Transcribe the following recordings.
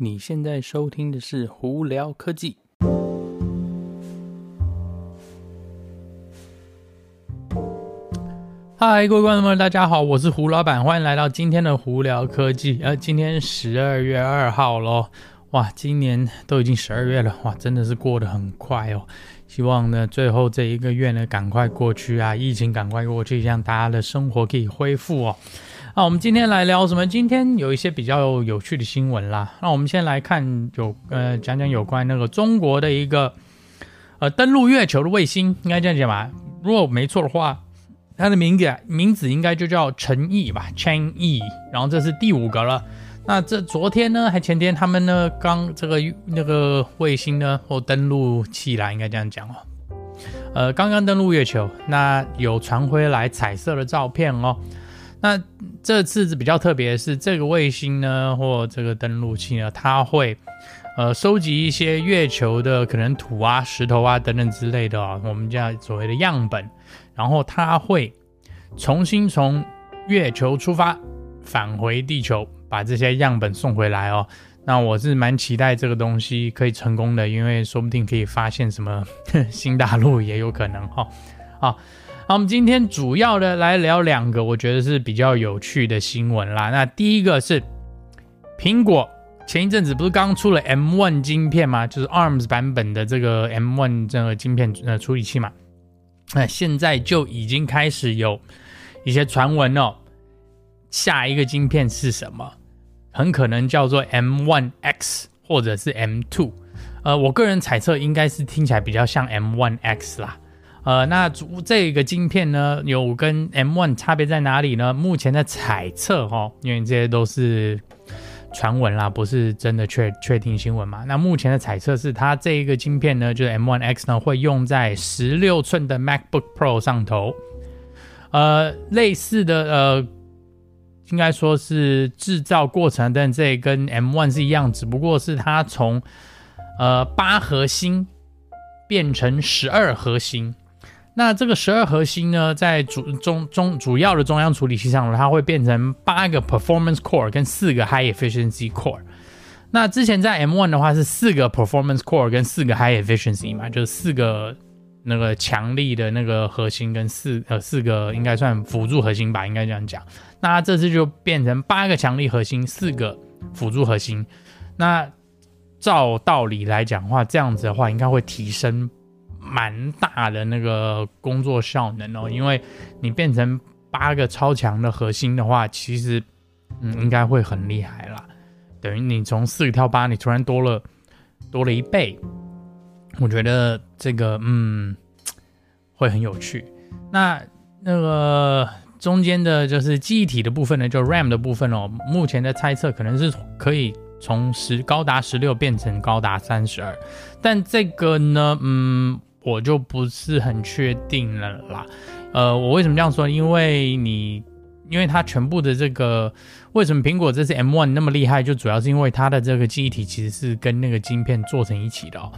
你现在收听的是胡聊科技。嗨，各位观众朋友，大家好，我是胡老板，欢迎来到今天的胡聊科技。呃，今天十二月二号喽，哇，今年都已经十二月了，哇，真的是过得很快哦。希望呢，最后这一个月呢，赶快过去啊，疫情赶快过去，让大家的生活可以恢复哦。那我们今天来聊什么？今天有一些比较有趣的新闻啦。那我们先来看有呃讲讲有关那个中国的一个呃登陆月球的卫星，应该这样讲吧？如果没错的话，它的名字名字应该就叫陈毅吧，Chang'e。然后这是第五个了。那这昨天呢，还前天，他们呢刚这个那个卫星呢或登陆器啦，应该这样讲哦。呃，刚刚登陆月球，那有传回来彩色的照片哦。那这次是比较特别的是，这个卫星呢，或这个登陆器呢，它会呃收集一些月球的可能土啊、石头啊等等之类的、哦，我们叫所谓的样本，然后它会重新从月球出发，返回地球，把这些样本送回来哦。那我是蛮期待这个东西可以成功的，因为说不定可以发现什么 新大陆也有可能哈、哦。啊。好，我们今天主要的来聊两个，我觉得是比较有趣的新闻啦。那第一个是苹果前一阵子不是刚出了 M1 晶片吗？就是 ARMS 版本的这个 M1 这个晶片呃处理器嘛。那现在就已经开始有一些传闻哦，下一个晶片是什么？很可能叫做 M1X 或者是 M2。呃，我个人猜测应该是听起来比较像 M1X 啦。呃，那主这个晶片呢，有跟 M1 差别在哪里呢？目前的猜测哈，因为这些都是传闻啦，不是真的确确定新闻嘛。那目前的猜测是，它这一个晶片呢，就是 M1X 呢，会用在十六寸的 MacBook Pro 上头。呃，类似的呃，应该说是制造过程，但这跟 M1 是一样，只不过是它从呃八核心变成十二核心。那这个十二核心呢，在主中中主要的中央处理器上，它会变成八个 performance core 跟四个 high efficiency core。那之前在 M1 的话是四个 performance core 跟四个 high efficiency 嘛，就是四个那个强力的那个核心跟四呃四个应该算辅助核心吧，应该这样讲。那这次就变成八个强力核心，四个辅助核心。那照道理来讲的话，这样子的话应该会提升。蛮大的那个工作效能哦，因为你变成八个超强的核心的话，其实嗯应该会很厉害啦。等于你从四个跳八，你突然多了多了一倍，我觉得这个嗯会很有趣。那那个中间的就是记忆体的部分呢，就 RAM 的部分哦，目前的猜测可能是可以从十高达十六变成高达三十二，但这个呢，嗯。我就不是很确定了啦，呃，我为什么这样说？因为你，因为它全部的这个，为什么苹果这次 M1 那么厉害？就主要是因为它的这个记忆体其实是跟那个晶片做成一起的哦。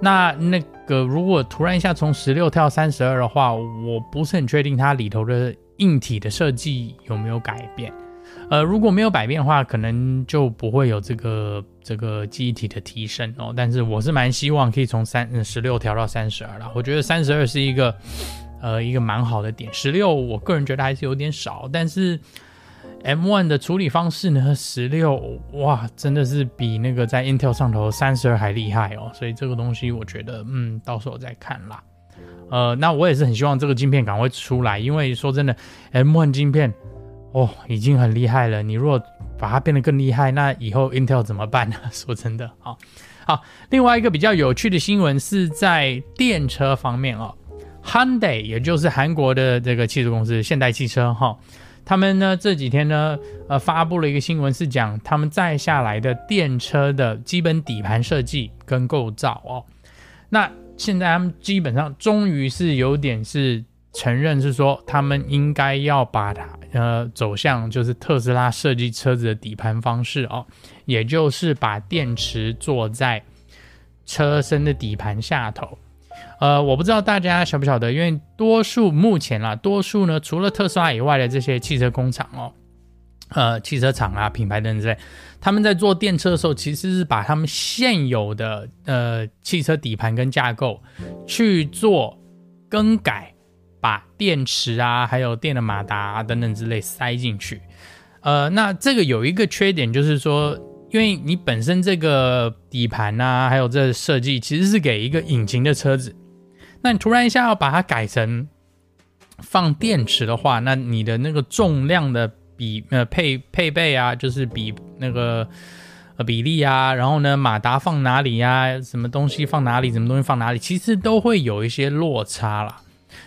那那个如果突然一下从十六跳三十二的话，我不是很确定它里头的硬体的设计有没有改变。呃，如果没有改变的话，可能就不会有这个这个记忆体的提升哦。但是我是蛮希望可以从三十六调到三十二啦。我觉得三十二是一个呃一个蛮好的点，十六我个人觉得还是有点少。但是 M1 的处理方式呢，十六哇真的是比那个在 Intel 上头三十二还厉害哦。所以这个东西我觉得嗯，到时候再看啦。呃，那我也是很希望这个晶片赶快出来，因为说真的，M1 晶片。哦，已经很厉害了。你如果把它变得更厉害，那以后 Intel 怎么办呢？说真的，好，好。另外一个比较有趣的新闻是在电车方面哦，Hyundai 也就是韩国的这个汽车公司现代汽车哈，他们呢这几天呢呃发布了一个新闻，是讲他们载下来的电车的基本底盘设计跟构造哦。那现在他们基本上终于是有点是。承认是说，他们应该要把它呃走向就是特斯拉设计车子的底盘方式哦，也就是把电池坐在车身的底盘下头。呃，我不知道大家晓不晓得，因为多数目前啦，多数呢除了特斯拉以外的这些汽车工厂哦，呃汽车厂啊、品牌等等之类，他们在做电车的时候，其实是把他们现有的呃汽车底盘跟架构去做更改，把电池啊、还有电的马达啊等等之类塞进去。呃，那这个有一个缺点，就是说，因为你本身这个底盘啊，还有这设计，其实是给一个引擎的车子，那你突然一下要把它改成放电池的话，那你的那个重量的比呃配配备啊，就是比那个呃比例啊，然后呢马达放哪里呀、啊，什么东西放哪里，什么东西放哪里，其实都会有一些落差啦。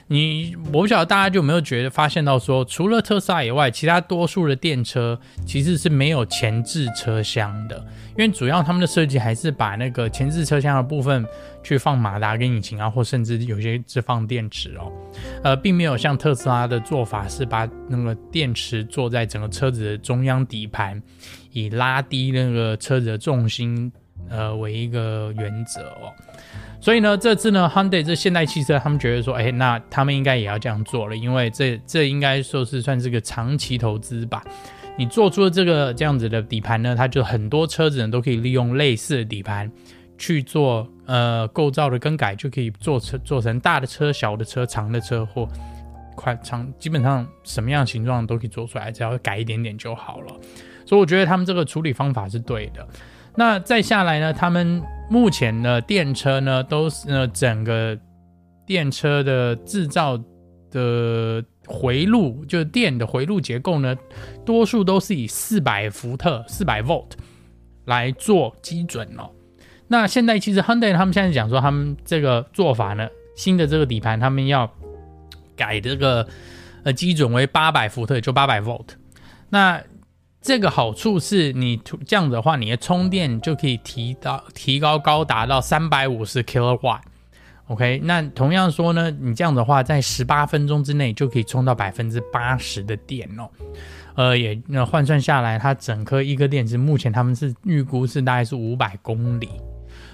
你我不晓得大家就没有觉得发现到说，除了特斯拉以外，其他多数的电车其实是没有前置车厢的，因为主要他们的设计还是把那个前置车厢的部分去放马达跟引擎啊，或甚至有些是放电池哦，呃，并没有像特斯拉的做法是把那个电池坐在整个车子的中央底盘，以拉低那个车子的重心呃为一个原则哦。所以呢，这次呢，Hyundai 这现代汽车，他们觉得说，哎，那他们应该也要这样做了，因为这这应该说是算是个长期投资吧。你做出了这个这样子的底盘呢，它就很多车子呢都可以利用类似的底盘去做呃构造的更改，就可以做成做成大的车、小的车、长的车或宽长，基本上什么样形状都可以做出来，只要改一点点就好了。所以我觉得他们这个处理方法是对的。那再下来呢，他们。目前的，电车呢都是呢整个电车的制造的回路，就是电的回路结构呢，多数都是以四百伏特、四百 volt 来做基准哦。那现在其实 Hyundai 他们现在讲说，他们这个做法呢，新的这个底盘他们要改这个呃基准为八百伏特，就八百 volt。那这个好处是你这样子的话，你的充电就可以提到提高高达到三百五十 kilowatt，OK，那同样说呢，你这样子的话，在十八分钟之内就可以充到百分之八十的电哦。呃，也那换算下来，它整颗一个电池目前他们是预估是大概是五百公里，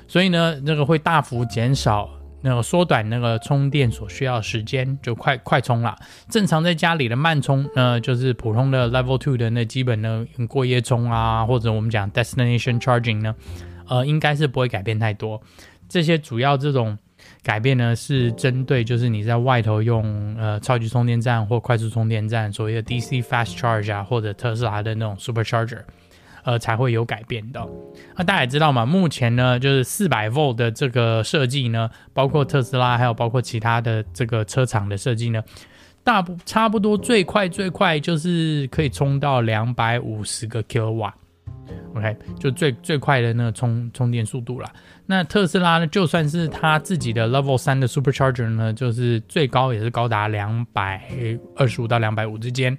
所以呢，那个会大幅减少。那个缩短那个充电所需要时间，就快快充了。正常在家里的慢充，呃，就是普通的 Level Two 的那基本的过夜充啊，或者我们讲 Destination Charging 呢，呃，应该是不会改变太多。这些主要这种改变呢，是针对就是你在外头用呃超级充电站或快速充电站，所谓的 DC Fast Charge 啊，或者特斯拉的那种 Supercharger。呃，才会有改变的。那大家也知道嘛，目前呢，就是四百伏的这个设计呢，包括特斯拉，还有包括其他的这个车厂的设计呢，大不差不多最快最快就是可以充到两百五十个 k 瓦。OK，就最最快的那个充充电速度了。那特斯拉呢，就算是它自己的 Level 三的 Supercharger 呢，就是最高也是高达两百二十五到两百五之间。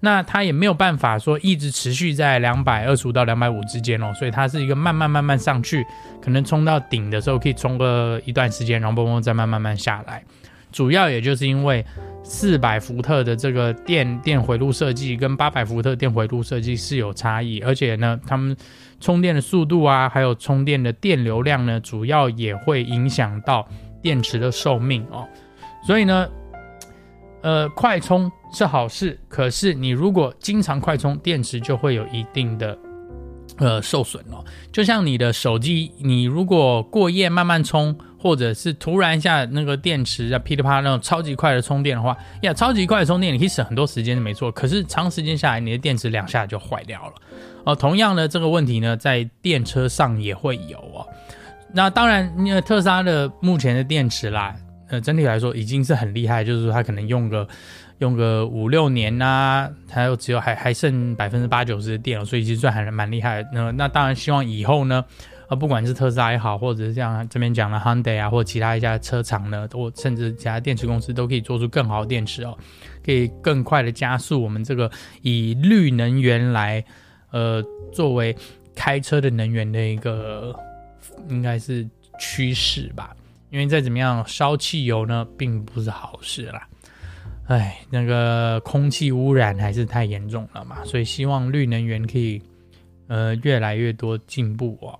那它也没有办法说一直持续在两百二十五到两百五之间哦，所以它是一个慢慢慢慢上去，可能冲到顶的时候可以冲个一段时间，然后嘣嘣再慢慢慢下来。主要也就是因为四百伏特的这个电电回路设计跟八百伏特电回路设计是有差异，而且呢，他们充电的速度啊，还有充电的电流量呢，主要也会影响到电池的寿命哦，所以呢。呃，快充是好事，可是你如果经常快充，电池就会有一定的呃受损哦。就像你的手机，你如果过夜慢慢充，或者是突然一下那个电池啊噼里啪啦那种超级快的充电的话，呀，超级快的充电你可以省很多时间，没错。可是长时间下来，你的电池两下就坏掉了哦。同样的这个问题呢，在电车上也会有哦。那当然，因为特斯拉的目前的电池啦。呃，整体来说已经是很厉害，就是说它可能用个用个五六年呐、啊，还有只有还还剩百分之八九十的电了，所以其实算还是蛮厉害的。那那当然希望以后呢，呃，不管是特斯拉也好，或者是像这边讲的 Hyundai 啊，或其他一家车厂呢，或甚至其他电池公司都可以做出更好的电池哦，可以更快的加速我们这个以绿能源来呃作为开车的能源的一个应该是趋势吧。因为再怎么样烧汽油呢，并不是好事啦。哎，那个空气污染还是太严重了嘛，所以希望绿能源可以呃越来越多进步哦。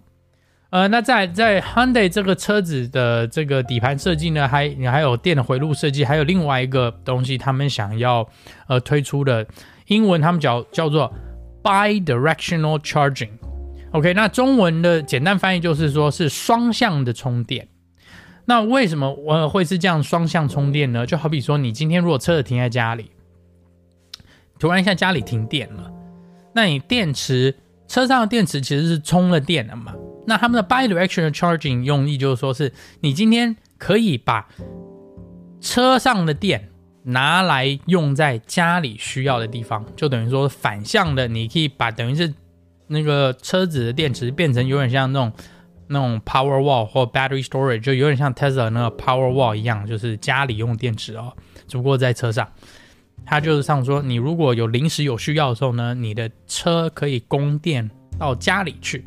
呃，那在在 Hyundai 这个车子的这个底盘设计呢，还你还有电的回路设计，还有另外一个东西，他们想要呃推出的英文他们叫叫做 Bi-directional charging。OK，那中文的简单翻译就是说是双向的充电。那为什么我会是这样双向充电呢？就好比说，你今天如果车子停在家里，突然一下家里停电了，那你电池车上的电池其实是充了电的嘛？那他们的 Bi-directional charging 用意就是说是你今天可以把车上的电拿来用在家里需要的地方，就等于说反向的，你可以把等于是。那个车子的电池变成有点像那种那种 power wall 或 battery storage，就有点像 Tesla 那个 power wall 一样，就是家里用电池哦，只不过在车上。它就是像说，你如果有临时有需要的时候呢，你的车可以供电到家里去，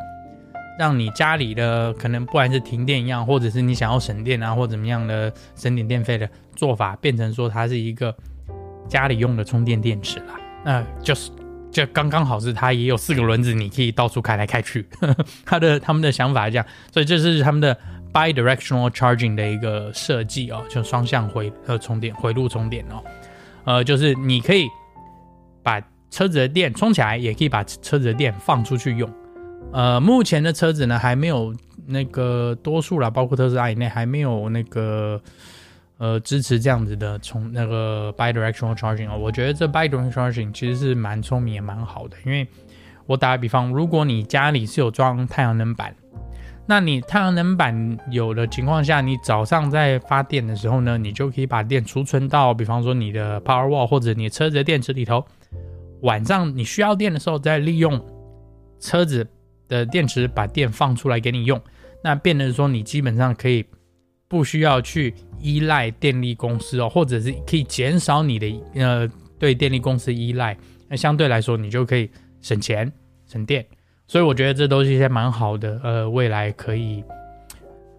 让你家里的可能不管是停电一样，或者是你想要省电啊，或怎么样的省点电费的做法，变成说它是一个家里用的充电电池啦。那 just。就刚刚好是它也有四个轮子，你可以到处开来开去。它的他们的想法是这样，所以这是他们的 bi-directional charging 的一个设计哦，就双向回呃充电回路充电哦，呃就是你可以把车子的电充起来，也可以把车子的电放出去用。呃，目前的车子呢还没有那个多数啦，包括特斯拉以内还没有那个。呃，支持这样子的从那个 bi-directional charging 哦，我觉得这 bi-directional charging 其实是蛮聪明也蛮好的，因为我打个比方，如果你家里是有装太阳能板，那你太阳能板有的情况下，你早上在发电的时候呢，你就可以把电储存到，比方说你的 power wall 或者你车子的电池里头，晚上你需要电的时候再利用车子的电池把电放出来给你用，那变成说你基本上可以。不需要去依赖电力公司哦，或者是可以减少你的呃对电力公司依赖，那相对来说你就可以省钱省电，所以我觉得这都是一些蛮好的呃未来可以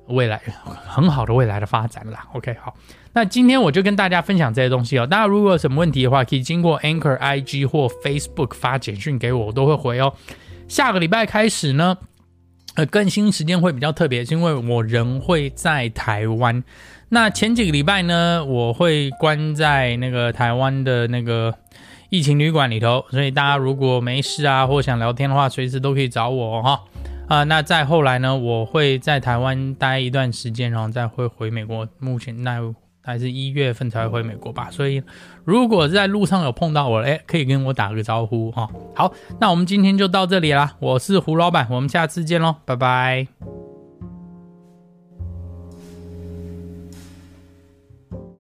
未来很好的未来的发展啦。OK，好，那今天我就跟大家分享这些东西哦。大家如果有什么问题的话，可以经过 Anchor IG 或 Facebook 发简讯给我，我都会回哦。下个礼拜开始呢。呃，更新时间会比较特别，是因为我人会在台湾。那前几个礼拜呢，我会关在那个台湾的那个疫情旅馆里头，所以大家如果没事啊，或想聊天的话，随时都可以找我哈。啊、那再后来呢，我会在台湾待一段时间，然后再会回美国。目前那。还是一月份才会回美国吧，所以如果在路上有碰到我，哎，可以跟我打个招呼哈。好，那我们今天就到这里啦，我是胡老板，我们下次见喽，拜拜。